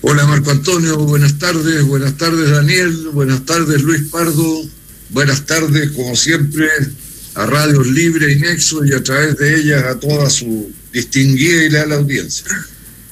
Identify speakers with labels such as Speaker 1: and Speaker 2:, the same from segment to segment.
Speaker 1: Hola Marco Antonio, buenas tardes, buenas tardes Daniel, buenas tardes Luis Pardo, buenas tardes como siempre a Radios Libre y Nexo y a través de ellas a toda su distinguida y leal audiencia.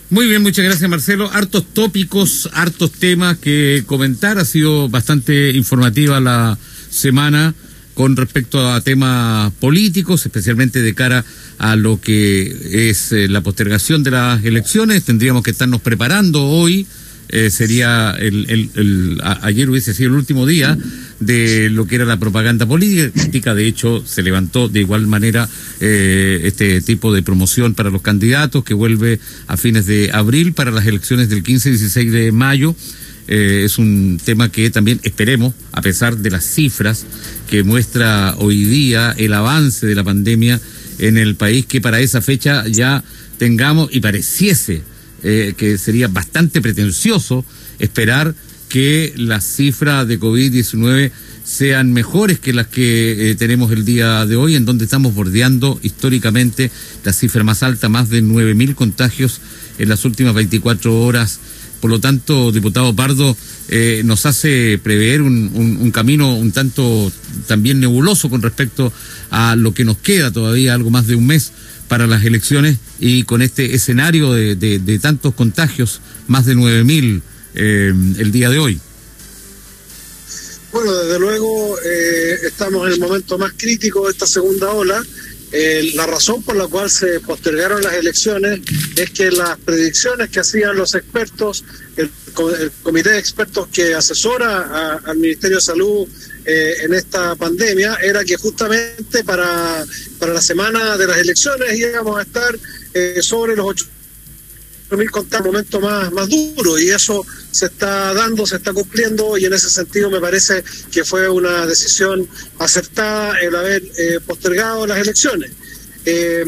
Speaker 2: Muy bien, muchas gracias Marcelo. Hartos tópicos, hartos temas que comentar. Ha sido bastante informativa la semana con respecto a temas políticos, especialmente de cara a lo que es eh, la postergación de las elecciones. Tendríamos que estarnos preparando hoy. Eh, sería el, ayer hubiese sido el último día de lo que era la propaganda política. De hecho, se levantó de igual manera eh, este tipo de promoción para los candidatos que vuelve a fines de abril para las elecciones del 15 y 16 de mayo. Eh, es un tema que también esperemos, a pesar de las cifras que muestra hoy día el avance de la pandemia en el país, que para esa fecha ya tengamos y pareciese eh, que sería bastante pretencioso esperar que las cifras de COVID-19 sean mejores que las que eh, tenemos el día de hoy, en donde estamos bordeando históricamente la cifra más alta, más de 9.000 contagios en las últimas 24 horas. Por lo tanto, diputado Pardo, eh, nos hace prever un, camino un tanto también nebuloso con respecto a lo que nos queda todavía, algo más de un mes para las elecciones y con este escenario de tantos contagios, más de 9.000 eh, el día de hoy?
Speaker 3: Bueno, desde luego eh, estamos en el momento más crítico de esta segunda ola. Eh, la razón por la cual se postergaron las elecciones es que las predicciones que hacían los expertos, el, comité de expertos que asesora al Ministerio de Salud en esta pandemia, era que justamente para, para la semana de las elecciones íbamos a estar sobre los ocho mil contar momento más, más duro y eso se está dando, se está cumpliendo y en ese sentido me parece que fue una decisión acertada el haber eh, postergado las elecciones. Eh,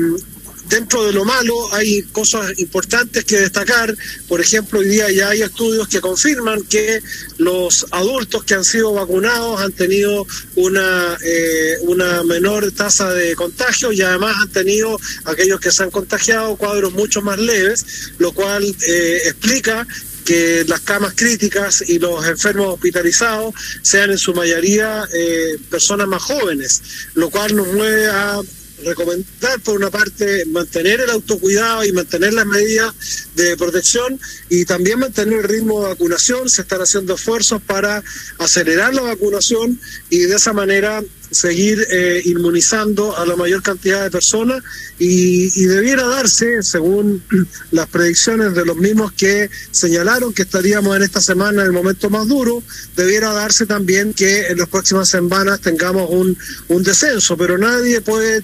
Speaker 3: dentro de lo malo hay cosas importantes que destacar. Por ejemplo, hoy día ya hay estudios que confirman que los adultos que han sido vacunados han tenido una, eh, una menor tasa de contagio y además han tenido aquellos que se han contagiado cuadros mucho más leves, lo cual eh, explica que las camas críticas y los enfermos hospitalizados sean en su mayoría eh, personas más jóvenes, lo cual nos mueve a recomendar por una parte mantener el autocuidado y mantener las medidas de protección y también mantener el ritmo de vacunación. Se están haciendo esfuerzos para acelerar la vacunación y de esa manera seguir eh, inmunizando a la mayor cantidad de personas y, debiera darse, según las predicciones de los mismos que señalaron que estaríamos en esta semana en el momento más duro, debiera darse también que en las próximas semanas tengamos un, un descenso, pero nadie puede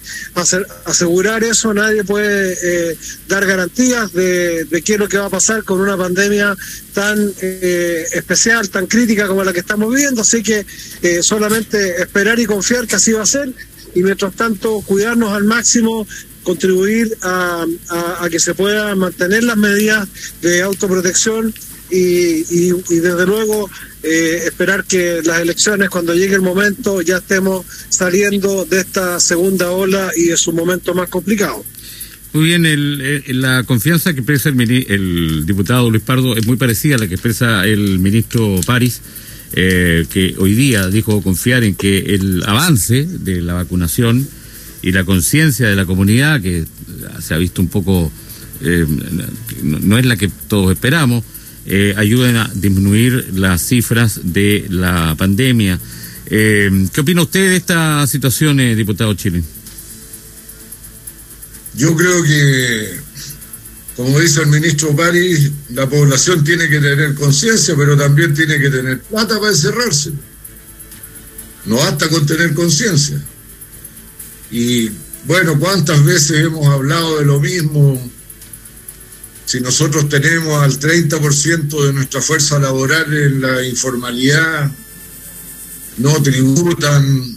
Speaker 3: asegurar eso, nadie puede eh, dar garantías de, de, qué es lo que va a pasar con una pandemia tan eh, especial, tan crítica como la que estamos viviendo, así que solamente esperar y confiar que así va a ser y mientras tanto cuidarnos al máximo, contribuir a, que se puedan mantener las medidas de autoprotección y, desde luego eh, esperar que las elecciones cuando llegue el momento ya estemos saliendo de esta segunda ola y de su momento más complicado.
Speaker 2: Muy bien, el, la confianza que expresa el, el diputado Luis Pardo es muy parecida a la que expresa el ministro París eh, que hoy día dijo confiar en que el avance de la vacunación y la conciencia de la comunidad, que se ha visto un poco, eh, no, es la que todos esperamos, eh, ayuden a disminuir las cifras de la pandemia. Eh, ¿Qué opina usted de esta situación, diputado Chile?
Speaker 1: Yo creo que como dice el ministro París, la población tiene que tener conciencia, pero también tiene que tener plata para encerrarse. No basta con tener conciencia. Y bueno, ¿cuántas veces hemos hablado de lo mismo? Si nosotros tenemos al 30% de nuestra fuerza laboral en la informalidad, no tributan,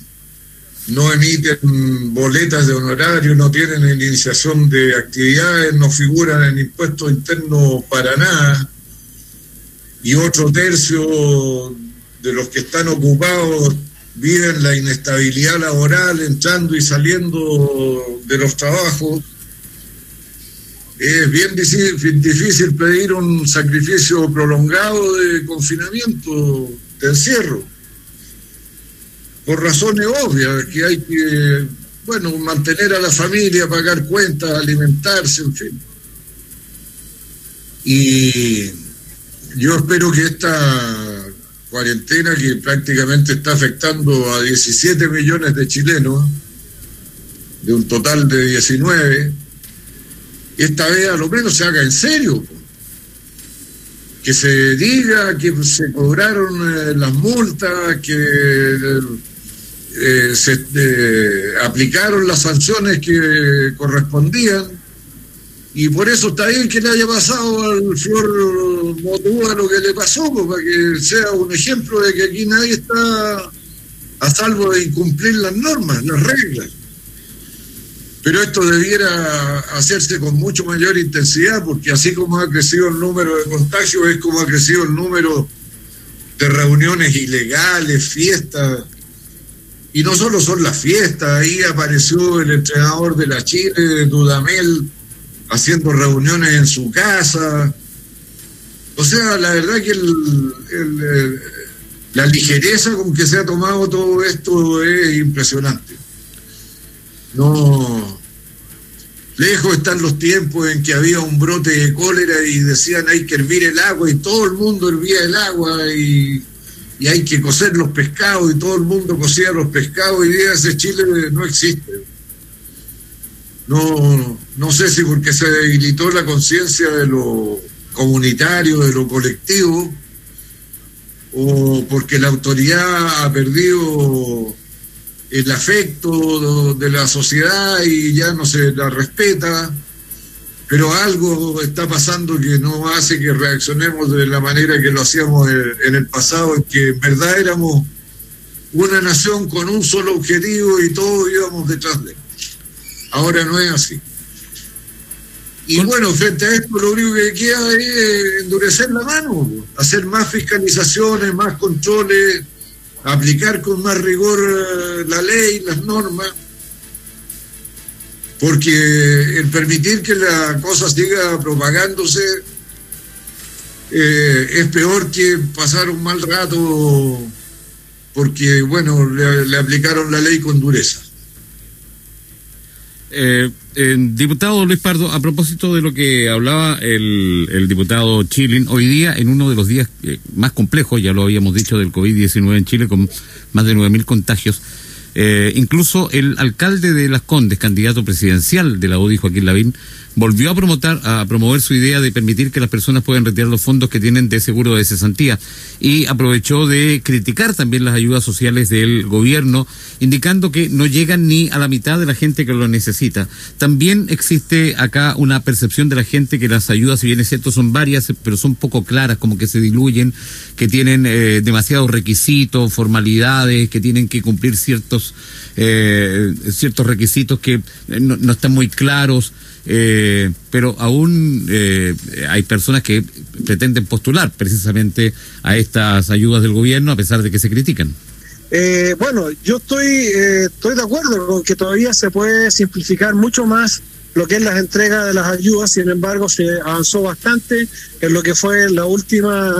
Speaker 1: no emiten boletas de honorario, no tienen iniciación de actividades, no figuran en impuestos internos para nada, y otro tercio de los que están ocupados viven la inestabilidad laboral, entrando y saliendo de los trabajos. es bien difícil pedir un sacrificio prolongado de confinamiento, de encierro, por razones obvias, que hay que, bueno, mantener a la familia, pagar cuentas, alimentarse, en fin. Y yo espero que esta cuarentena, que prácticamente está afectando a 17 millones de chilenos, de un total de 19, esta vez a lo menos se haga en serio. Que se diga que se cobraron eh, las multas, que eh, se eh, aplicaron las sanciones que correspondían. Y por eso está bien que le haya pasado al Flor Motúa lo que le pasó, pues, para que sea un ejemplo de que aquí nadie está a salvo de incumplir las normas, las reglas pero esto debiera hacerse con mucho mayor intensidad, porque así como ha crecido el número de contagios, es como ha crecido el número de reuniones ilegales, fiestas. Y no solo son las fiestas, ahí apareció el entrenador de la Chile, Dudamel, haciendo reuniones en su casa. O sea, la verdad que la ligereza con que se ha tomado todo esto es impresionante. No, lejos están los tiempos en que había un brote de cólera y decían hay que hervir el agua y todo el mundo hervía el agua y, hay que cocer los pescados y todo el mundo cocía los pescados y día ese Chile no existe. No, no sé si porque se debilitó la conciencia de lo comunitario, de lo colectivo, o porque la autoridad ha perdido el afecto de la sociedad y ya no se la respeta, pero algo está pasando que no hace que reaccionemos de la manera que lo hacíamos en el pasado, en que en verdad éramos una nación con un solo objetivo y todos íbamos detrás de él. Ahora no es así. Y bueno, frente a esto lo único que queda es endurecer la mano, hacer más fiscalizaciones, más controles, aplicar con más rigor eh, la ley, las normas, porque el permitir que la cosa siga propagándose eh, es peor que pasar un mal rato porque, bueno, le, aplicaron la ley con dureza.
Speaker 2: Eh, diputado Luis Pardo, a propósito de lo que hablaba el, el diputado Chilin, hoy día en uno de los días eh, más complejos, ya lo habíamos dicho, del COVID-19 en Chile, con más de 9.000 contagios, eh, incluso el alcalde de Las Condes, candidato presidencial de la UDI, Joaquín Lavín, volvió a, promotar, a promover su idea de permitir que las personas puedan retirar los fondos que tienen de seguro de cesantía y aprovechó de criticar también las ayudas sociales del gobierno, indicando que no llegan ni a la mitad de la gente que lo necesita. También existe acá una percepción de la gente que las ayudas, si bien es cierto, son varias, pero son poco claras, como que se diluyen, que tienen eh, demasiados requisitos, formalidades, que tienen que cumplir ciertos, eh, ciertos requisitos que no están muy claros. Eh, pero aún eh, hay personas que pretenden postular precisamente a estas ayudas del gobierno a pesar de que se critican.
Speaker 3: Eh, bueno, yo estoy, estoy de acuerdo con que todavía se puede simplificar mucho más lo que es las entregas de las ayudas, sin embargo se avanzó bastante en lo que fue la última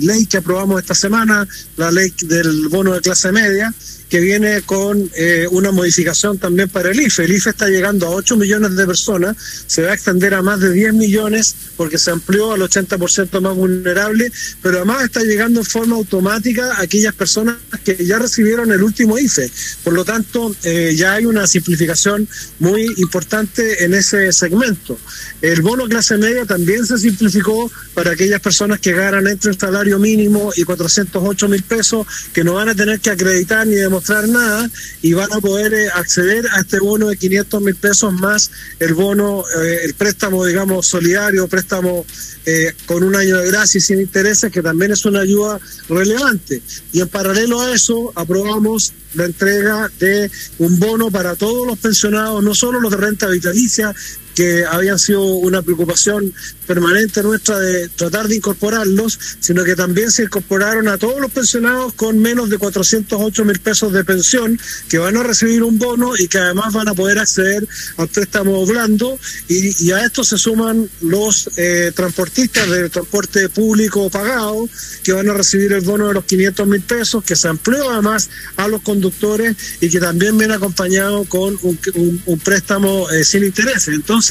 Speaker 3: ley que aprobamos esta semana, la ley del bono de clase media, que viene con eh, una modificación también para el IFE. El IFE está llegando a 8 millones de personas, se va a extender a más de 10 millones porque se amplió al 80% más vulnerable, pero además está llegando en forma automática a aquellas personas que ya recibieron el último IFE. Por lo tanto, eh, ya hay una simplificación muy importante en ese segmento. El bono clase media también se simplificó para aquellas personas que ganan entre el salario mínimo y 408 mil pesos, que no van a tener que acreditar ni demostrar nada y van a poder eh, acceder a este bono de 500 mil pesos más el bono, eh, el préstamo, digamos, solidario, préstamo eh, con un año de gracia y sin intereses, que también es una ayuda relevante. Y en paralelo a eso, aprobamos la entrega de un bono para todos los pensionados, no solo los de renta vitalicia, que habían sido una preocupación permanente nuestra de tratar de incorporarlos, sino que también se incorporaron a todos los pensionados con menos de 408 mil pesos de pensión, que van a recibir un bono y que además van a poder acceder al préstamo blando, y, a esto se suman los eh, transportistas del transporte público pagado, que van a recibir el bono de los 500 mil pesos, que se amplió además a los conductores y que también viene acompañado con un, préstamo eh, sin intereses. Entonces,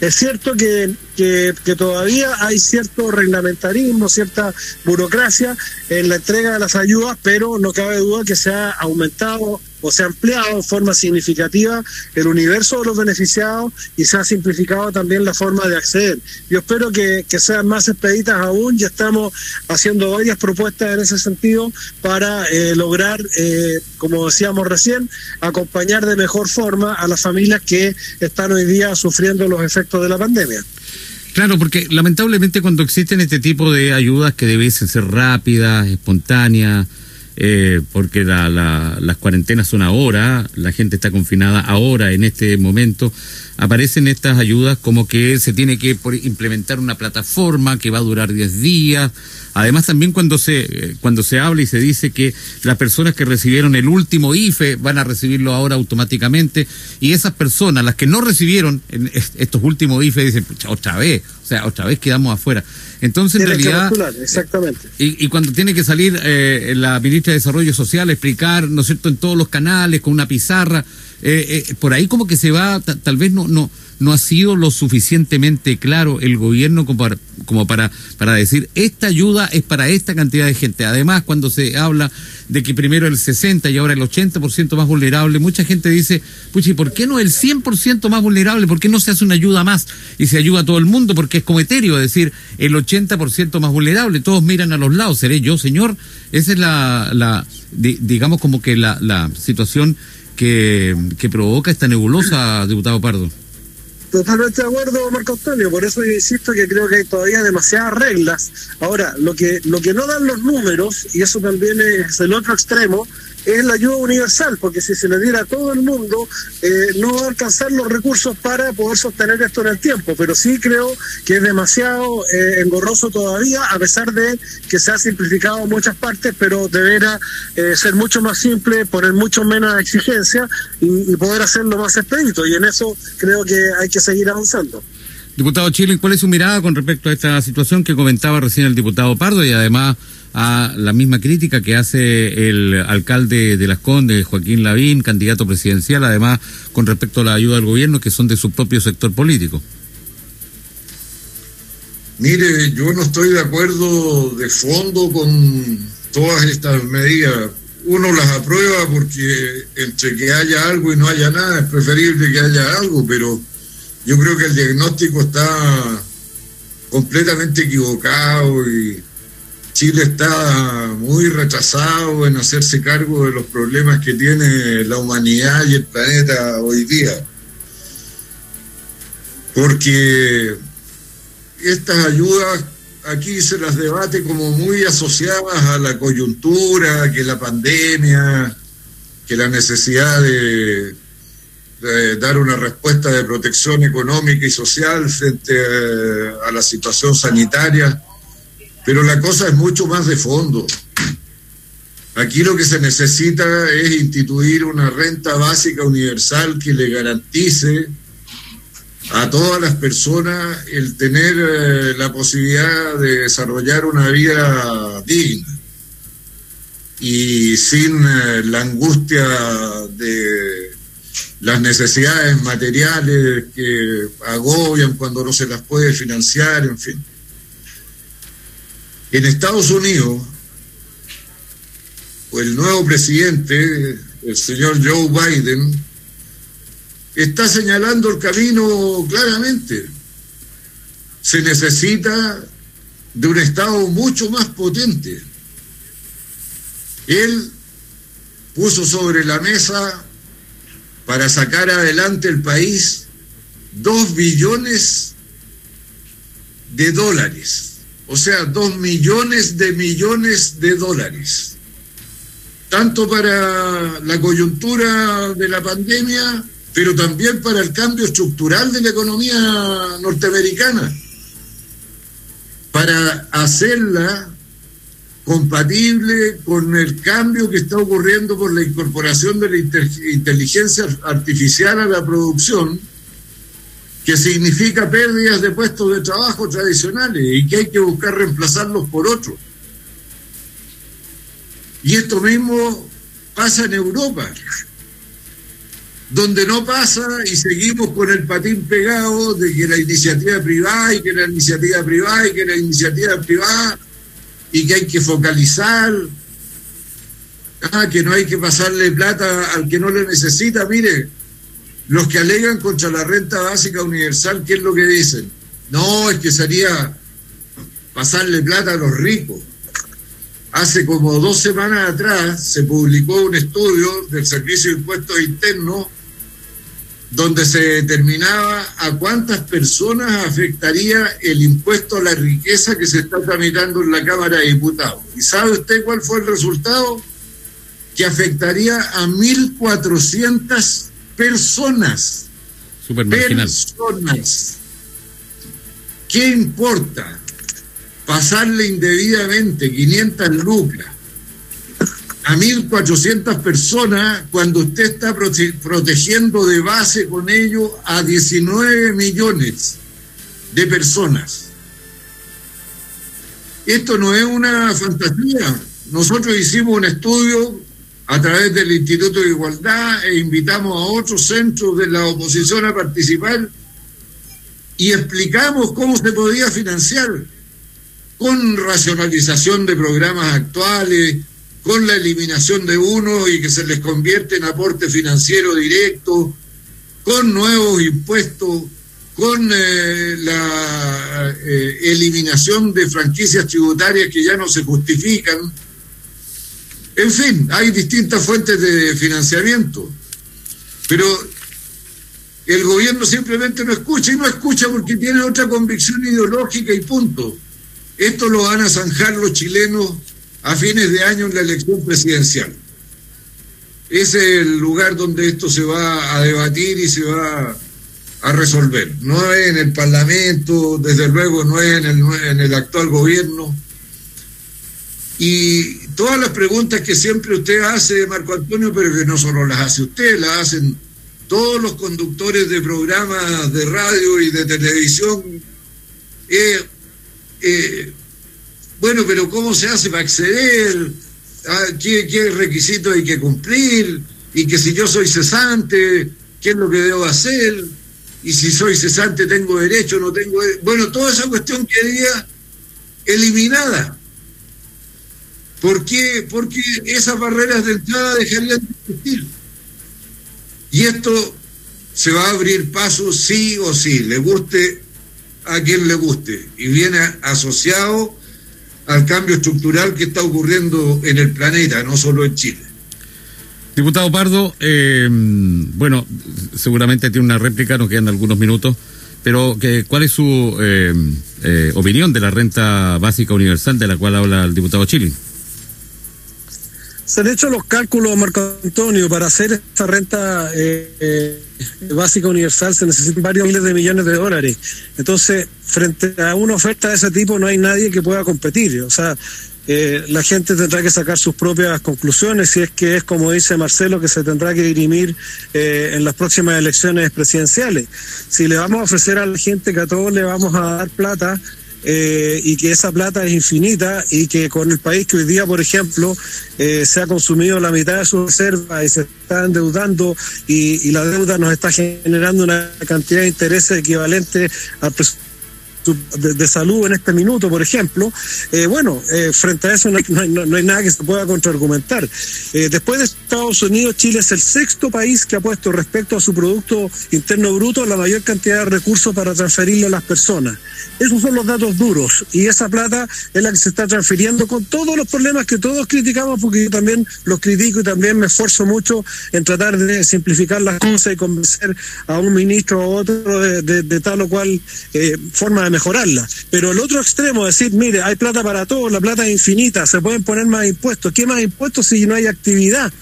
Speaker 3: es cierto que, que, todavía hay cierto reglamentarismo, cierta burocracia en la entrega de las ayudas, pero no cabe duda que se ha aumentado o se ha ampliado en forma significativa el universo de los beneficiados y se ha simplificado también la forma de acceder. Yo espero que, sean más expeditas aún, ya estamos haciendo varias propuestas en ese sentido para eh, lograr, eh, como decíamos recién, acompañar de mejor forma a las familias que están hoy día sufriendo los efectos de la pandemia.
Speaker 2: Claro, porque lamentablemente cuando existen este tipo de ayudas que deben ser rápidas, espontáneas, eh, porque la, las cuarentenas son ahora, la gente está confinada ahora, en este momento, aparecen estas ayudas como que se tiene que implementar una plataforma que va a durar 10 días. Además, también cuando se, eh, cuando se habla y se dice que las personas que recibieron el último IFE van a recibirlo ahora automáticamente, y esas personas, las que no recibieron estos últimos IFE, dicen, otra vez, sea, otra vez quedamos afuera. Entonces, en realidad.
Speaker 3: Exactamente.
Speaker 2: Y, cuando tiene que salir eh, la ministra de Desarrollo Social a explicar, ¿no es cierto?, en todos los canales, con una pizarra, eh, eh, por ahí como que se va, tal vez no, no, no ha sido lo suficientemente claro el gobierno como para, como para, para decir esta ayuda es para esta cantidad de gente. Además, cuando se habla de que primero el 60 y ahora el 80% más vulnerable, mucha gente dice, pucha, ¿y por qué no el 100% más vulnerable? ¿Por qué no se hace una ayuda más y se ayuda a todo el mundo? Porque es como etéreo decir el 80% más vulnerable, todos miran a los lados, ¿seré yo, señor? Esa es la, la digamos como que la, la situación que, que provoca esta nebulosa, diputado Pardo.
Speaker 3: Totalmente de acuerdo, Marco Antonio. Por eso yo insisto que creo que hay todavía demasiadas reglas. Ahora, lo que, lo que no dan los números, y eso también es el otro extremo, es la ayuda universal, porque si se le diera a todo el mundo, eh, no va a alcanzar los recursos para poder sostener esto en el tiempo. Pero sí creo que es demasiado eh, engorroso todavía, a pesar de que se ha simplificado muchas partes, pero deberá eh, ser mucho más simple, poner mucho menos exigencia y, poder hacerlo más expedito. Y en eso creo que hay que seguir avanzando.
Speaker 2: Diputado Chile, ¿cuál es su mirada con respecto a esta situación que comentaba recién el diputado Pardo y además a la misma crítica que hace el alcalde de Las Condes, Joaquín Lavín, candidato presidencial, además con respecto a la ayuda del gobierno que son de su propio sector político.
Speaker 1: Mire, yo no estoy de acuerdo de fondo con todas estas medidas. Uno las aprueba porque entre que haya algo y no haya nada es preferible que haya algo, pero yo creo que el diagnóstico está completamente equivocado y Chile está muy retrasado en hacerse cargo de los problemas que tiene la humanidad y el planeta hoy día. Porque estas ayudas aquí se las debate como muy asociadas a la coyuntura, que la pandemia, que la necesidad de, dar una respuesta de protección económica y social frente a la situación sanitaria pero la cosa es mucho más de fondo. Aquí lo que se necesita es instituir una renta básica universal que le garantice a todas las personas el tener eh, la posibilidad de desarrollar una vida digna y sin eh, la angustia de las necesidades materiales que agobian cuando no se las puede financiar, en fin. En Estados Unidos, el nuevo presidente, el señor Joe Biden, está señalando el camino claramente. Se necesita de un Estado mucho más potente. Él puso sobre la mesa para sacar adelante el país dos billones de dólares. O sea, dos millones de millones de dólares, tanto para la coyuntura de la pandemia pero también para el cambio estructural de la economía norteamericana, para hacerla compatible con el cambio que está ocurriendo por la incorporación de la inteligencia artificial a la producción, que significa pérdidas de puestos de trabajo tradicionales y que hay que buscar reemplazarlos por otros. Y esto mismo pasa en Europa donde no pasa y seguimos con el patín pegado de que la iniciativa privada y que la iniciativa privada y que la iniciativa privada y que hay que focalizar, ah, que no hay que pasarle plata al que no le necesita. Mire, los que alegan contra la renta básica universal, ¿qué es lo que dicen? No, es que sería pasarle plata a los ricos. Hace como dos semanas atrás se publicó un estudio del Servicio de Impuestos Internos donde se determinaba a cuántas personas afectaría el impuesto a la riqueza que se está tramitando en la Cámara de Diputados. ¿Y sabe usted cuál fue el resultado? Que afectaría a 1.400 personas.
Speaker 2: Super
Speaker 1: personas. ¿Qué importa? Pasarle indebidamente 500 lucas a 1.400 personas cuando usted está protegiendo de base con ello a 19 millones de personas. Esto no es una fantasía. Nosotros hicimos un estudio a través del Instituto de Igualdad e invitamos a otros centros de la oposición a participar y explicamos cómo se podía financiar con racionalización de programas actuales, con la eliminación de uno y que se les convierte en aporte financiero directo, con nuevos impuestos, con eh, la eh, eliminación de franquicias tributarias que ya no se justifican. En fin, hay distintas fuentes de financiamiento, pero el gobierno simplemente no escucha y no escucha porque tiene otra convicción ideológica y punto. Esto lo van a zanjar los chilenos a fines de año en la elección presidencial. Es el lugar donde esto se va a debatir y se va a resolver. No es en el Parlamento, desde luego no es en el, actual gobierno. Y todas las preguntas que siempre usted hace, Marco Antonio, pero que no solo las hace usted, las hacen todos los conductores de programas de radio y de televisión, eh, bueno, pero ¿cómo se hace para acceder? Ah, ¿Qué, ¿Qué requisitos hay que cumplir? Y que si yo soy cesante, ¿qué es lo que debo hacer? Y si soy cesante, ¿tengo derecho no tengo derecho? Bueno, toda esa cuestión quedaría eliminada. ¿Por qué? Porque esas barreras de entrada dejarían de existir. Y esto se va a abrir paso sí o sí, le guste a quien le guste. Y viene asociado al cambio estructural que está ocurriendo en el planeta, no solo en Chile.
Speaker 2: Diputado Pardo, eh, bueno, seguramente tiene una réplica, nos quedan algunos minutos, pero que, ¿cuál es su eh, eh, opinión de la renta básica universal de la cual habla el diputado Chile?
Speaker 3: Se han hecho los cálculos, Marco Antonio, para hacer esta renta eh, básica universal se necesitan varios miles de millones de dólares. Entonces, frente a una oferta de ese tipo, no hay nadie que pueda competir. O sea, eh, la gente tendrá que sacar sus propias conclusiones si es que es como dice Marcelo que se tendrá que dirimir eh, en las próximas elecciones presidenciales. Si le vamos a ofrecer a la gente que a todos le vamos a dar plata, eh, y que esa plata es infinita y que con el país que hoy día, por ejemplo, eh, se ha consumido la mitad de sus reservas y se está endeudando y, y la deuda nos está generando una cantidad de intereses equivalente al presupuesto de, salud en este minuto, por ejemplo, eh, bueno, eh, frente a eso no no, hay, nada que se pueda contraargumentar. Eh, después de Estados Unidos, Chile es el sexto país que ha puesto respecto a su Producto Interno Bruto la mayor cantidad de recursos para transferirle a las personas. Esos son los datos duros y esa plata es la que se está transfiriendo con todos los problemas que todos criticamos, porque yo también los critico y también me esfuerzo mucho en tratar de simplificar las cosas y convencer a un ministro o otro de, tal o cual forma de mejorarla. Pero el otro extremo, decir, mire, hay plata para todos, la plata es infinita, se pueden poner más impuestos. ¿Qué más impuestos si no hay actividad?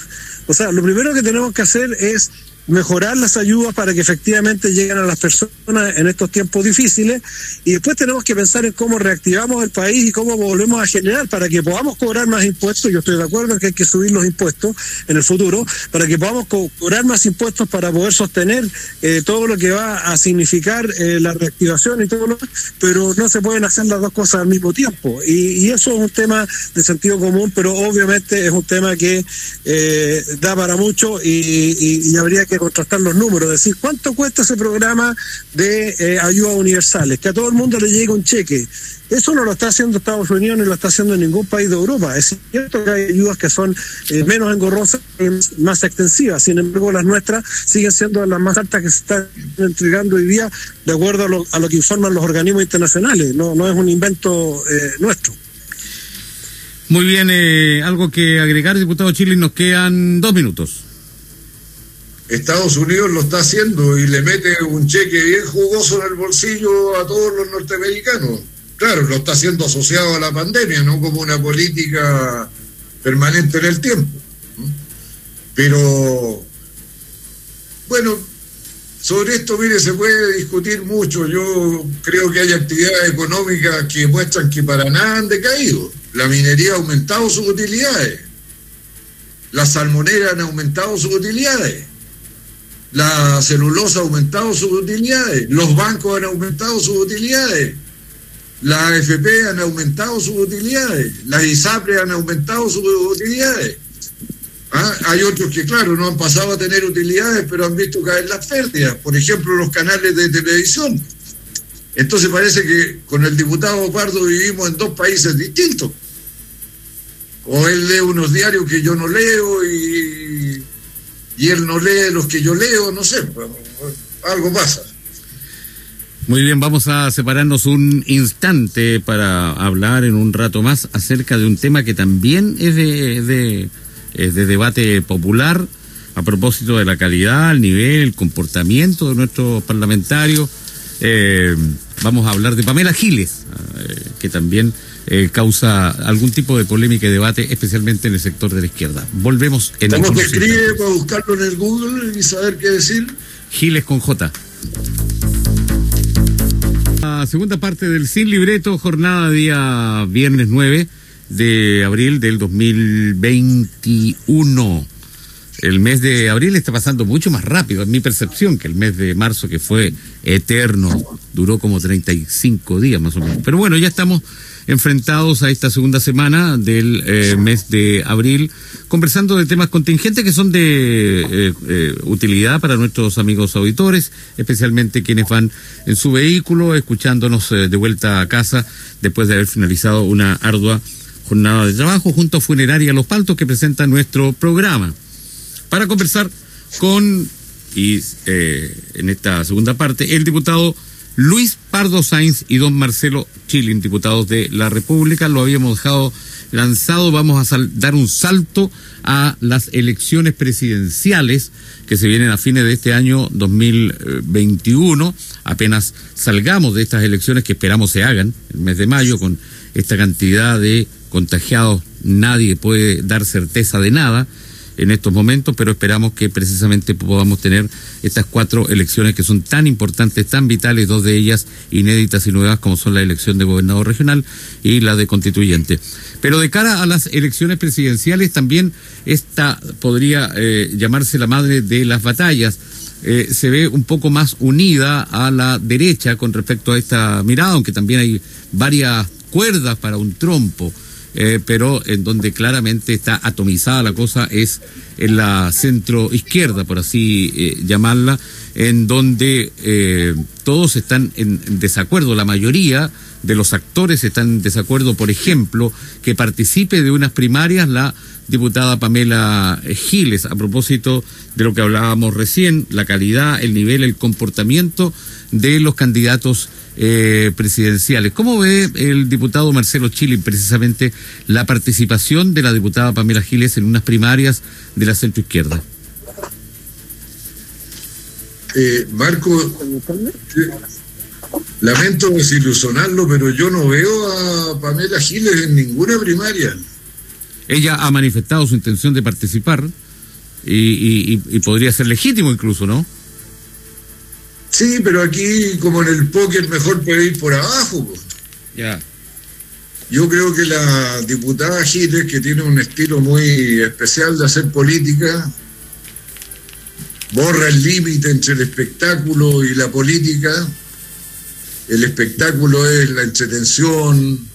Speaker 3: O sea, lo primero que tenemos que hacer es mejorar las ayudas para que efectivamente lleguen a las personas en estos tiempos difíciles y después tenemos que pensar en cómo reactivamos el país y cómo volvemos a generar para que podamos cobrar más impuestos. Yo estoy de acuerdo en que hay que subir los impuestos en el futuro para que podamos cobrar más impuestos para poder sostener eh, todo lo que va a significar eh, la reactivación y todo lo pero no se pueden hacer las dos cosas al mismo tiempo y, y eso es un tema de sentido común, pero obviamente es un tema que eh, da para mucho y, y habría que contrastar los números, decir cuánto cuesta ese programa de eh, ayudas universales, que a todo el mundo le llegue un cheque. Eso no lo está haciendo Estados Unidos ni lo está haciendo ningún país de Europa. Es cierto que hay ayudas que son eh, menos engorrosas y más extensivas. Sin embargo, las nuestras siguen siendo las más altas que se están entregando hoy día de acuerdo a lo, a lo que informan los organismos internacionales. No, no es un invento eh, nuestro.
Speaker 2: Muy bien, eh, algo que agregar, diputado Chile, nos quedan dos minutos.
Speaker 1: Estados Unidos lo está haciendo y le mete un cheque bien jugoso en el bolsillo a todos los norteamericanos. Claro, lo está haciendo asociado a la pandemia, no como una política permanente en el tiempo. Pero, bueno, sobre esto, mire, se puede discutir mucho. Yo creo que hay actividades económicas que muestran que para nada han decaído. La minería ha aumentado sus utilidades. Las salmoneras han aumentado sus utilidades la celulosa ha aumentado sus utilidades, los bancos han aumentado sus utilidades, las AFP han aumentado sus utilidades, las ISAPRE han aumentado sus utilidades. ¿Ah? Hay otros que, claro, no han pasado a tener utilidades, pero han visto caer las pérdidas, por ejemplo, los canales de televisión. Entonces parece que con el diputado Pardo vivimos en dos países distintos. O él lee unos diarios que yo no leo y y él no lee los que yo leo, no sé, algo pasa.
Speaker 2: Muy bien, vamos a separarnos un instante para hablar en un rato más acerca de un tema que también es de, de, es de debate popular a propósito de la calidad, el nivel, el comportamiento de nuestros parlamentarios. Eh, vamos a hablar de Pamela Giles, eh, que también eh, causa algún tipo de polémica y debate, especialmente en el sector de la izquierda. Volvemos en
Speaker 1: ¿Cómo se escribe para buscarlo en el Google y saber qué decir?
Speaker 2: Giles con J. La segunda parte del Sin Libreto, jornada día viernes 9 de abril del 2021. El mes de abril está pasando mucho más rápido, en mi percepción, que el mes de marzo, que fue eterno, duró como 35 días más o menos. Pero bueno, ya estamos enfrentados a esta segunda semana del eh, mes de abril, conversando de temas contingentes que son de eh, eh, utilidad para nuestros amigos auditores, especialmente quienes van en su vehículo, escuchándonos de vuelta a casa después de haber finalizado una ardua jornada de trabajo junto a Funeraria Los Paltos que presenta nuestro programa. Para conversar con, y en esta segunda parte, el diputado Luis Pardo Sainz y don Marcelo Chilin, diputados de la República. Lo habíamos dejado lanzado. Vamos a dar un salto a las elecciones presidenciales que se vienen a fines de este año 2021. Apenas salgamos de estas elecciones que esperamos se hagan el mes de mayo con esta cantidad de contagiados, nadie puede dar certeza de nada en estos momentos, pero esperamos que precisamente podamos tener estas cuatro elecciones que son tan importantes, tan vitales, dos de ellas inéditas y nuevas como son la elección de gobernador regional y la de constituyente. Pero de cara a las elecciones presidenciales también esta podría eh, llamarse la madre de las batallas. Eh, se ve un poco más unida a la derecha con respecto a esta mirada, aunque también hay varias cuerdas para un trompo. Eh, pero en donde claramente está atomizada la cosa es en la centro izquierda, por así eh, llamarla, en donde eh, todos están en, desacuerdo, la mayoría de los actores están en desacuerdo, por ejemplo, que participe de unas primarias la diputada Pamela Giles, a propósito de lo que hablábamos recién, la calidad, el nivel, el comportamiento de los candidatos eh, presidenciales. ¿Cómo ve el diputado Marcelo Chile precisamente la participación de la diputada Pamela Giles en unas primarias de la centroizquierda?
Speaker 1: Eh, Marco, lamento desilusionarlo, pero yo no veo a Pamela Giles en ninguna primaria.
Speaker 2: Ella ha manifestado su intención de participar, y, y, podría ser legítimo incluso, ¿no?
Speaker 1: Sí, pero aquí, como en el póker, mejor puede ir por abajo.
Speaker 2: Ya.
Speaker 1: Yo creo que la diputada Giles, que tiene un estilo muy especial de hacer política, borra el límite entre el espectáculo y la política. El espectáculo es la entretención,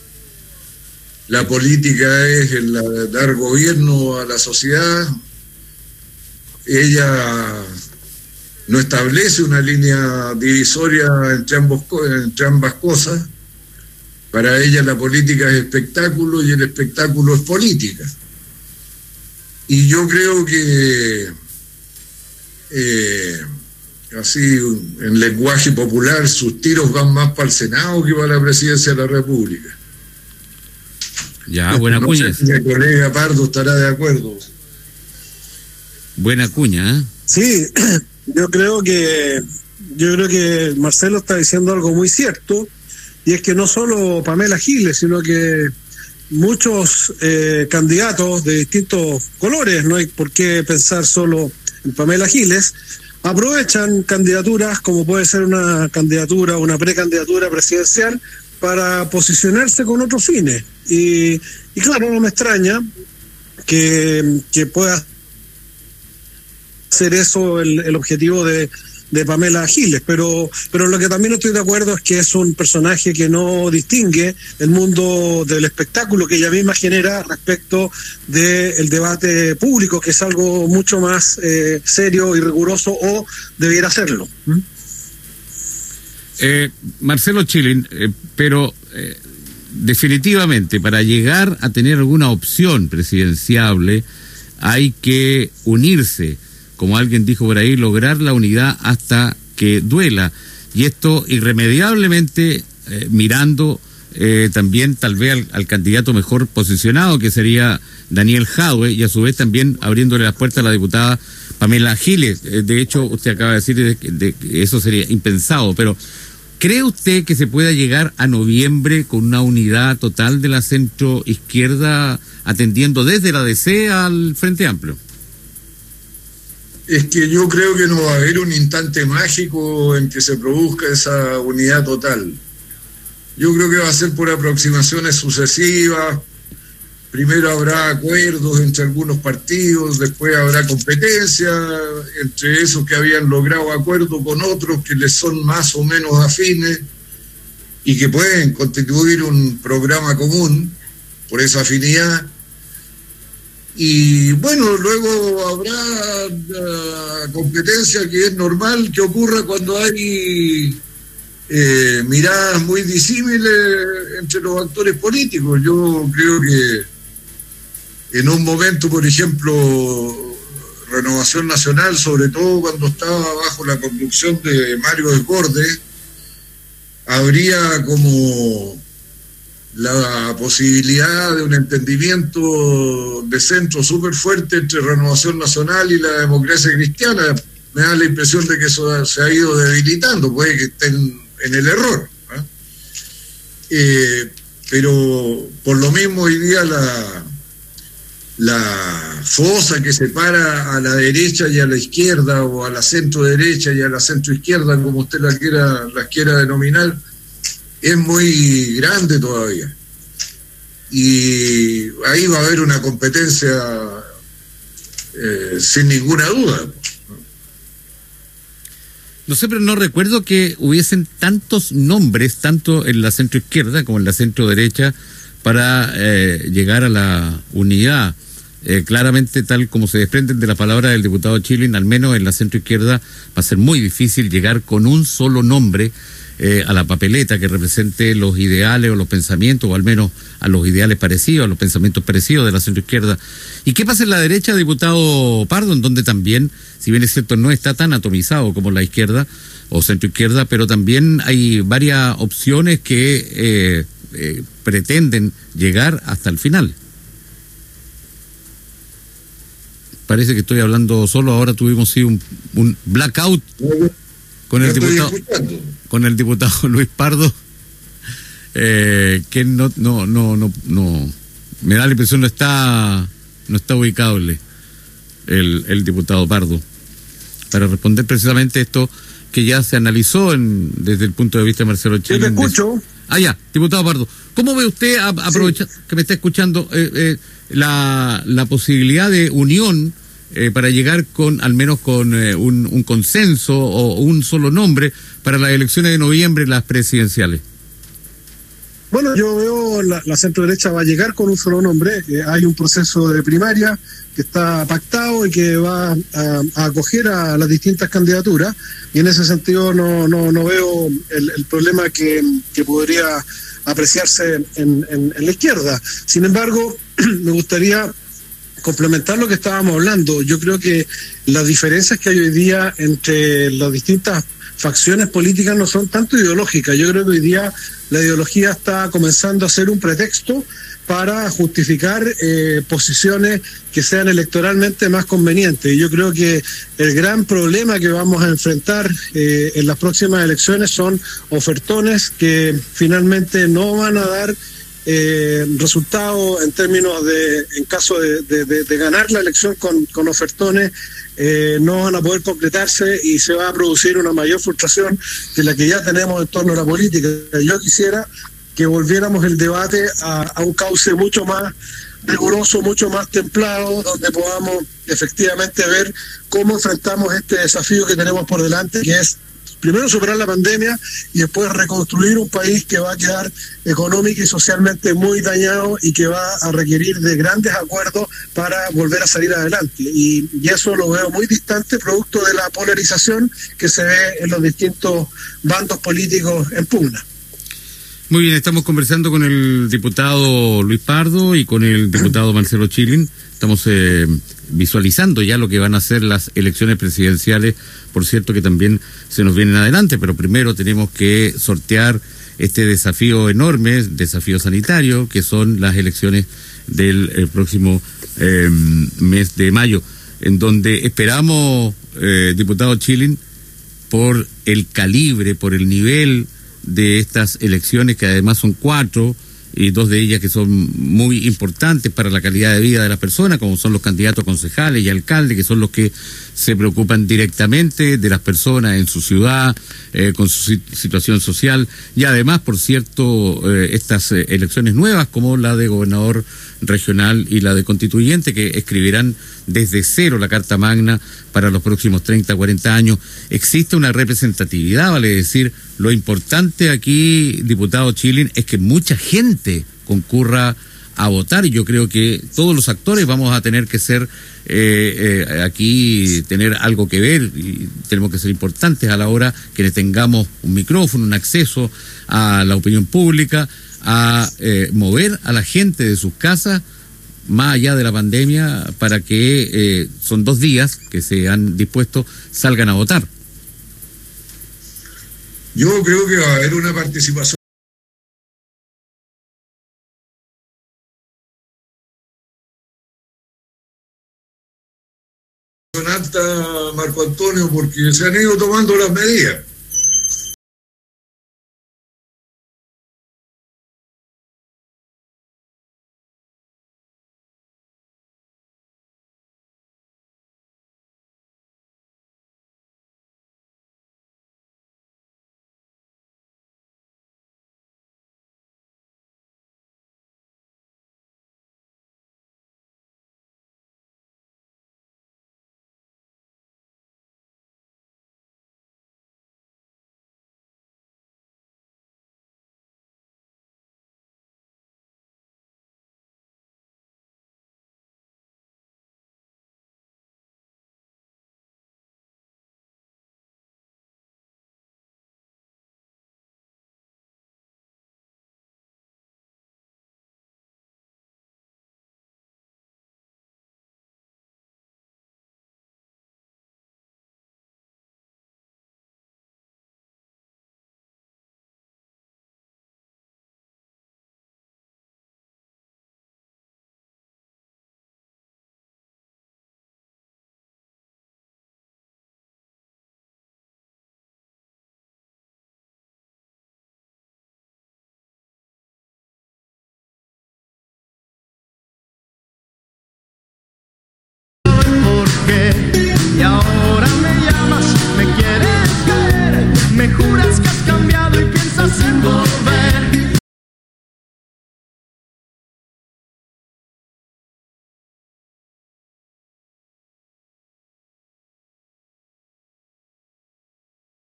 Speaker 1: la política es el dar gobierno a la sociedad. Ella no establece una línea divisoria entre, ambos, entre ambas cosas. Para ella la política es espectáculo y el espectáculo es política. Y yo creo que, eh, así en lenguaje popular, sus tiros van más para el Senado que para la presidencia de la República.
Speaker 2: Ya, buena cuña.
Speaker 1: mi colega Pardo estará de acuerdo.
Speaker 2: Buena cuña, ¿eh?
Speaker 3: Sí, yo creo que yo creo que Marcelo está diciendo algo muy cierto y es que no solo Pamela Giles, sino que muchos eh, candidatos de distintos colores, no hay por qué pensar solo en Pamela Giles, aprovechan candidaturas como puede ser una candidatura, una precandidatura presidencial para posicionarse con otros fines. Y, y claro, no me extraña que, que pueda ser eso el, objetivo de, de Pamela Giles, pero, pero lo que también estoy de acuerdo es que es un personaje que no distingue el mundo del espectáculo que ella misma genera respecto del debate público, que es algo mucho más eh, serio y riguroso o debiera serlo. ¿Mm?
Speaker 2: Eh, Marcelo Chilin, eh, pero eh, definitivamente para llegar a tener alguna opción presidenciable hay que unirse, como alguien dijo por ahí, lograr la unidad hasta que duela. Y esto irremediablemente mirando también tal vez al, candidato mejor posicionado, que sería Daniel Jadwe, y a su vez también abriéndole las puertas a la diputada Pamela Giles. de hecho, usted acaba de decir que eso sería impensado, pero ¿Cree usted que se pueda llegar a noviembre con una unidad total de la centro izquierda atendiendo desde la DC al Frente Amplio?
Speaker 1: Es que yo creo que no va a haber un instante mágico en que se produzca esa unidad total. Yo creo que va a ser por aproximaciones sucesivas, primero habrá acuerdos entre algunos partidos, después habrá competencia entre esos que habían logrado acuerdos con otros que les son más o menos afines y que pueden constituir un programa común por esa afinidad. Y bueno, luego habrá la competencia que es normal que ocurra cuando hay eh, miradas muy disímiles entre los actores políticos. Yo creo que en un momento, por ejemplo, Renovación Nacional, sobre todo cuando estaba bajo la conducción de Mario Desbordes, habría como la posibilidad de un entendimiento de centro súper fuerte entre Renovación Nacional y la democracia cristiana. Me da la impresión de que eso se ha ido debilitando, puede que estén en el error. ¿ah? Eh, pero por lo mismo hoy día la, la fosa que separa a la derecha y a la izquierda o a la centro derecha y a la centro izquierda, como usted la quiera, la quiera denominar, es muy grande todavía. Y ahí va a haber una competencia eh, sin ninguna duda.
Speaker 2: No sé, pero no recuerdo que hubiesen tantos nombres, tanto en la centro izquierda como en la centro derecha, para eh, llegar a la unidad. Eh, claramente, tal como se desprenden de la palabra del diputado Chilin, al menos en la centro izquierda, va a ser muy difícil llegar con un solo nombre eh, a la papeleta que represente los ideales o los pensamientos, o al menos a los ideales parecidos, a los pensamientos parecidos de la centro izquierda. ¿Y qué pasa en la derecha, diputado Pardo, en donde también, si bien es cierto, no está tan atomizado como la izquierda o centro izquierda, pero también hay varias opciones que eh, pretenden llegar hasta el final? parece que estoy hablando solo. Ahora tuvimos sí un blackout con el diputado con el diputado Luis Pardo, eh, que no, no, no, no, no, me da la impresión no está, no está ubicable. el, el diputado Pardo, para responder precisamente esto que ya se analizó en, desde el punto de vista de Marcelo Chile.
Speaker 3: Yo te escucho.
Speaker 2: Ah, ya, diputado Pardo. ¿Cómo ve usted, aprovecha que me está escuchando, eh, eh, la, la posibilidad de unión eh, para llegar con, al menos con eh, un, consenso o un solo nombre para las elecciones de noviembre, las presidenciales?
Speaker 3: Bueno, yo veo la, la centro derecha va a llegar con un solo nombre. Eh, hay un proceso de primaria que está pactado y que va a, acoger a las distintas candidaturas. Y en ese sentido no, no, no veo el, problema que, que, podría apreciarse en la izquierda. Sin embargo, me gustaría complementar lo que estábamos hablando. Yo creo que las diferencias que hay hoy día entre las distintas facciones políticas no son tanto ideológicas. Yo creo que hoy día la ideología está comenzando a ser un pretexto para justificar eh, posiciones que sean electoralmente más convenientes. Y yo creo que el gran problema que vamos a enfrentar eh, en las próximas elecciones son ofertones que finalmente no van a dar eh, resultado en términos de, en caso de, ganar la elección con, con ofertones, eh, no van a poder completarse y se va a producir una mayor frustración que la que ya tenemos en torno a la política. Yo quisiera que volviéramos el debate a, a un cauce mucho más riguroso, mucho más templado, donde podamos efectivamente ver cómo enfrentamos este desafío que tenemos por delante, que es primero superar la pandemia y después reconstruir un país que va a quedar económica y socialmente muy dañado y que va a requerir de grandes acuerdos para volver a salir adelante. Y, y, eso lo veo muy distante, producto de la polarización que se ve en los distintos bandos políticos en pugna.
Speaker 2: Muy bien, estamos conversando con el diputado Luis Pardo y con el diputado Marcelo Chilin. Estamos eh, visualizando ya lo que van a ser las elecciones presidenciales, por cierto que también se nos vienen adelante, pero primero tenemos que sortear este desafío enorme, desafío sanitario, que son las elecciones del eh, próximo eh, mes de mayo, en donde esperamos, eh, diputado Chilin, por el calibre, por el nivel de estas elecciones, que además son cuatro, y dos de ellas que son muy importantes para la calidad de vida de las personas, como son los candidatos concejales y alcaldes, que son los que se preocupan directamente de las personas en su ciudad, eh, con su situación social, y además, por cierto, eh, estas eh, elecciones nuevas, como la de gobernador regional y la de constituyente, que escribirán desde cero la Carta Magna para los próximos 30, 40 años. Existe una representatividad, vale decir, lo importante aquí, diputado Chilin, es que mucha gente concurra a votar y yo creo que todos los actores vamos a tener que ser eh, eh, aquí, tener algo que ver y tenemos que ser importantes a la hora que tengamos un micrófono, un acceso a la opinión pública, a eh, mover a la gente de sus casas más allá de la pandemia para que eh, son dos días que se han dispuesto salgan a votar.
Speaker 1: Yo creo que va a haber una participación. Antonio, porque se han ido tomando las medidas.
Speaker 4: Y ahora me llamas, me quieres ver, me juras que has cambiado y piensas en volver.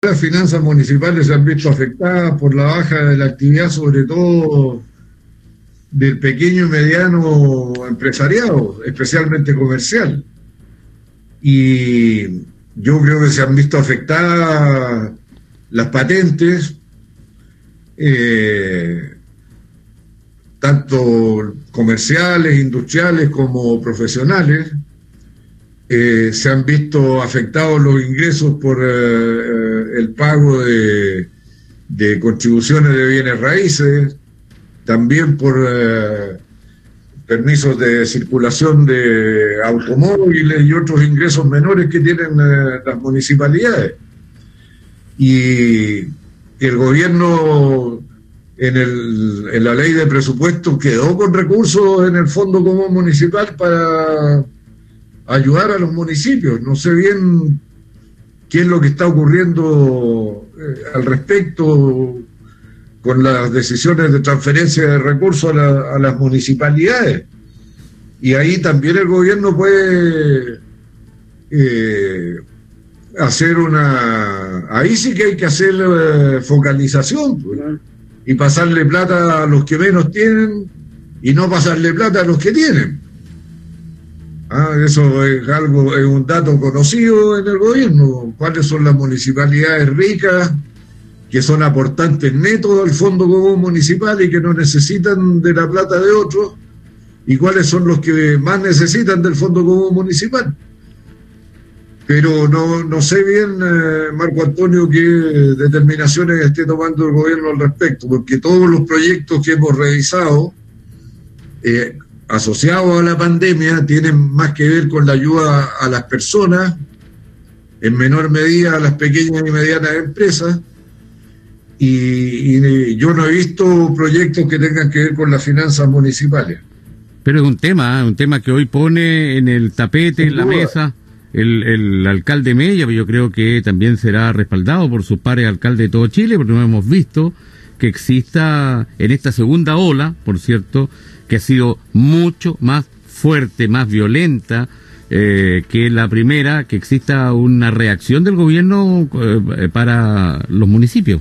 Speaker 1: Las finanzas municipales se han visto afectadas por la baja de la actividad, sobre todo del pequeño y mediano empresariado, especialmente comercial. Y yo creo que se han visto afectadas las patentes, eh, tanto comerciales, industriales como profesionales. Eh, se han visto afectados los ingresos por eh, el pago de, de contribuciones de bienes raíces, también por permisos de circulación de automóviles y otros ingresos menores que tienen eh, las municipalidades. Y el gobierno en, el, en la ley de presupuesto quedó con recursos en el Fondo Común Municipal para ayudar a los municipios. No sé bien qué es lo que está ocurriendo eh, al respecto con las decisiones de transferencia de recursos a, las municipalidades. Y ahí también el gobierno puede eh, hacer una... Ahí sí que hay que hacer eh, focalización pues, y pasarle plata a los que menos tienen y no pasarle plata a los que tienen. Ah, eso es algo, es un dato conocido en el gobierno. ¿Cuáles son las municipalidades ricas? Que son aportantes netos al Fondo Común Municipal y que no necesitan de la plata de otros, y cuáles son los que más necesitan del Fondo Común Municipal. Pero no, no sé bien, eh, Marco Antonio, qué determinaciones esté tomando el gobierno al respecto, porque todos los proyectos que hemos revisado, eh, asociados a la pandemia, tienen más que ver con la ayuda a las personas, en menor medida a las pequeñas y medianas empresas, y, yo no he visto proyectos que tengan que ver con las finanzas municipales.
Speaker 2: Pero es un tema, ¿eh? un tema que hoy pone en el tapete, en la mesa, el, el alcalde Mella, yo creo que también será respaldado por sus pares alcaldes de todo Chile, porque no hemos visto que exista en esta segunda ola, por cierto, que ha sido mucho más fuerte, más violenta, eh, que la primera, que exista una reacción del gobierno eh, para los municipios.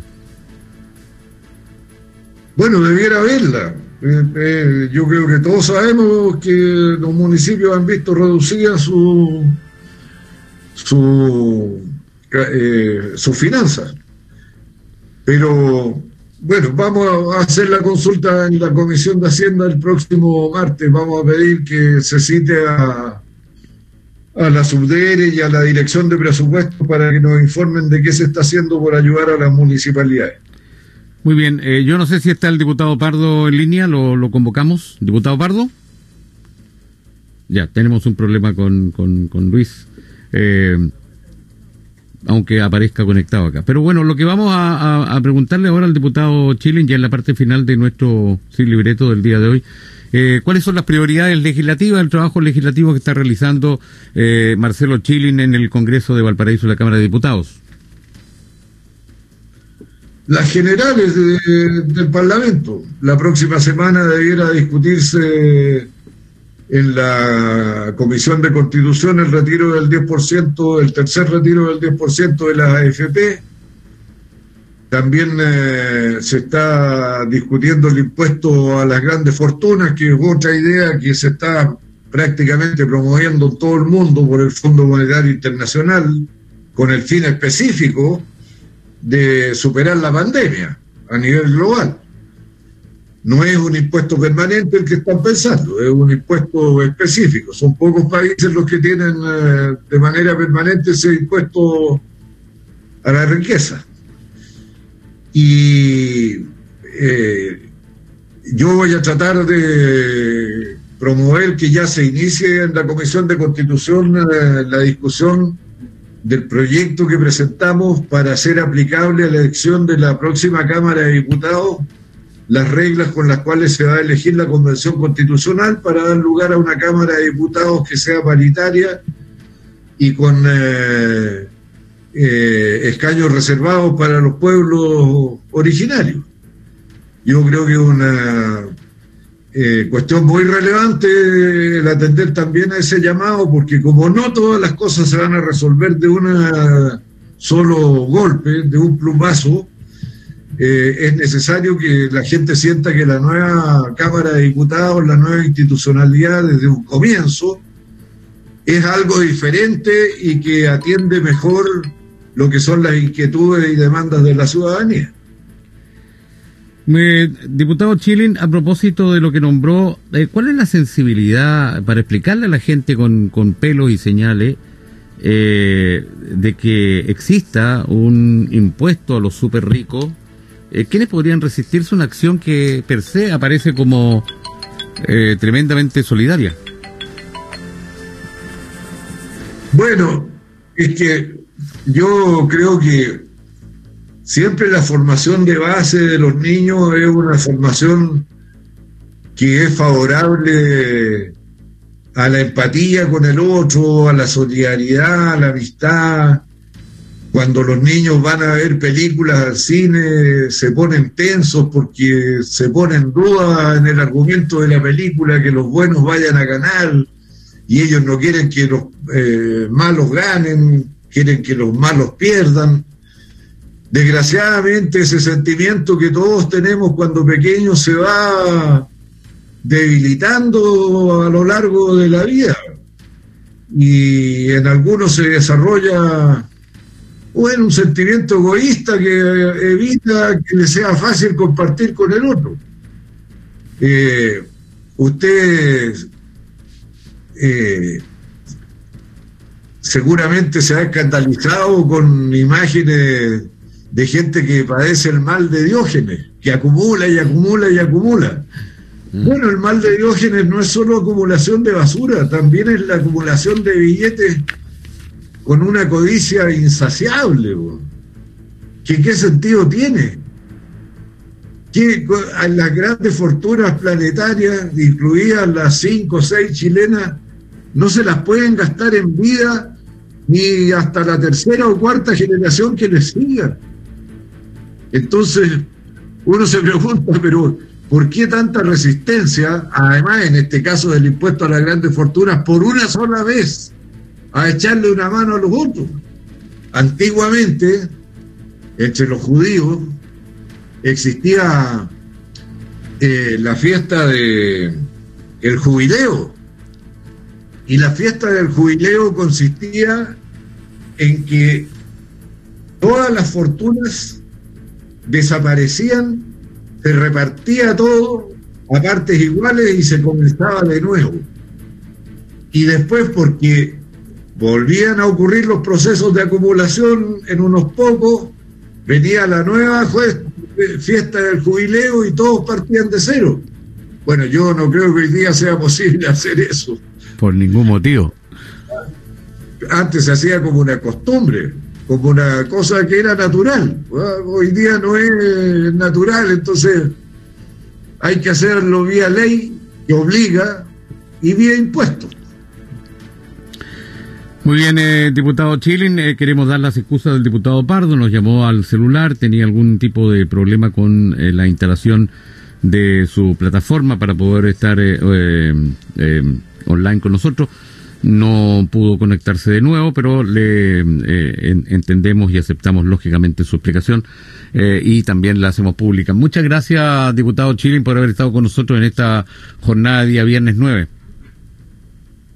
Speaker 1: Bueno, debiera haberla. Eh, eh, yo creo que todos sabemos que los municipios han visto reducida su, su, eh, sus finanzas. Pero bueno, vamos a hacer la consulta en la Comisión de Hacienda el próximo martes. Vamos a pedir que se cite a, a la subdere y a la Dirección de Presupuestos para que nos informen de qué se está haciendo por ayudar a las municipalidades.
Speaker 2: Muy bien, eh, yo no sé si está el diputado Pardo en línea, lo, convocamos. ¿Diputado Pardo? Ya, tenemos un problema con, con, Luis, eh, aunque aparezca conectado acá. Pero bueno, lo que vamos a, preguntarle ahora al diputado Chilin, ya en la parte final de nuestro sin libreto del día de hoy, eh, ¿cuáles son las prioridades legislativas, el trabajo legislativo que está realizando Marcelo Chilin en el Congreso de Valparaíso de la Cámara de Diputados?
Speaker 1: Las generales del Parlamento. La próxima semana debiera discutirse en la Comisión de Constitución el retiro del 10%, el tercer retiro del 10% de la AFP. También eh, se está discutiendo el impuesto a las grandes fortunas, que es otra idea que se está prácticamente promoviendo en todo el mundo por el Fondo Monetario Internacional, con el fin específico de superar la pandemia a nivel global. No es un impuesto permanente el que están pensando, es un impuesto específico. Son pocos países los que tienen eh, de manera permanente ese impuesto a la riqueza. Y eh, yo voy a tratar de promover que ya se inicie en la Comisión de Constitución eh, la discusión del proyecto que presentamos para hacer aplicable a la elección de la próxima Cámara de Diputados las reglas con las cuales se va a elegir la Convención Constitucional para dar lugar a una Cámara de Diputados que sea paritaria y con eh, eh, escaños reservados para los pueblos originarios. Yo creo que una eh, cuestión muy relevante el atender también a ese llamado, porque como no todas las cosas se van a resolver de un solo golpe, de un plumazo, eh, es necesario que la gente sienta que la nueva Cámara de Diputados, la nueva institucionalidad desde un comienzo, es algo diferente y que atiende mejor lo que son las inquietudes y demandas de la ciudadanía.
Speaker 2: Diputado Chilin, a propósito de lo que nombró, eh, ¿cuál es la sensibilidad para explicarle a la gente con, con pelos y señales eh, de que exista un impuesto a los super ricos eh, ¿quiénes podrían resistirse a una acción que per se aparece como eh, tremendamente solidaria?
Speaker 1: Bueno, es que yo creo que siempre la formación de base de los niños es una formación que es favorable a la empatía con el otro, a la solidaridad, a la amistad, cuando los niños van a ver películas al cine se ponen tensos porque se ponen dudas en el argumento de la película que los buenos vayan a ganar y ellos no quieren que los eh, malos ganen, quieren que los malos pierdan. Desgraciadamente ese sentimiento que todos tenemos cuando pequeños se va debilitando a lo largo de la vida y en algunos se desarrolla un sentimiento egoísta que evita que le sea fácil compartir con el otro. Eh, usted eh, seguramente se ha escandalizado con imágenes de gente que padece el mal de Diógenes, que acumula y acumula y acumula. Mm. Bueno, el mal de Diógenes no es solo acumulación de basura, también es la acumulación de billetes con una codicia insaciable. ¿Qué, ¿Qué sentido tiene? Que las grandes fortunas planetarias, incluidas las cinco o seis chilenas, no se las pueden gastar en vida ni hasta la tercera o cuarta generación que les siga. Entonces, uno se pregunta, pero ¿por qué tanta resistencia, además en este caso del impuesto a las grandes fortunas, por una sola vez? a echarle una mano a los otros. Antiguamente, entre los judíos, existía eh, la fiesta de el jubileo. Y la fiesta del jubileo consistía en que todas las fortunas desaparecían, se repartía todo a partes iguales y se comenzaba de nuevo. Y después porque volvían a ocurrir los procesos de acumulación en unos pocos, venía la nueva fiesta del jubileo y todos partían de cero. Bueno, yo no creo que hoy día sea posible hacer eso.
Speaker 2: Por ningún motivo.
Speaker 1: Antes se hacía como una costumbre, como una cosa que era natural. Hoy día no es natural, entonces hay que hacerlo vía ley que obliga y vía impuestos.
Speaker 2: Muy bien, eh, diputado Chilin, eh, queremos dar las excusas del diputado Pardo, nos llamó al celular, tenía algún tipo de problema con eh, la instalación de su plataforma para poder estar online con nosotros. No pudo conectarse de nuevo, pero le entendemos y aceptamos lógicamente su explicación y también la hacemos pública. Muchas gracias, diputado Chilin, por haber estado con nosotros en esta jornada de día viernes 9.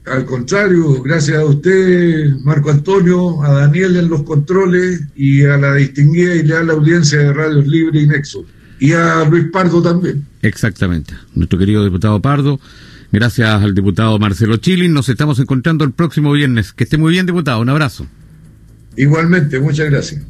Speaker 1: Al contrario, gracias a usted, Marco Antonio, a Daniel en los controles y a la distinguida y leal audiencia de Radios Libre y Nexo. Y a Luis Pardo también.
Speaker 2: Exactamente. Nuestro querido diputado Pardo. Gracias al diputado Marcelo Chilin. Nos estamos encontrando el próximo viernes. Que esté muy bien, diputado. Un abrazo.
Speaker 1: Igualmente, muchas gracias.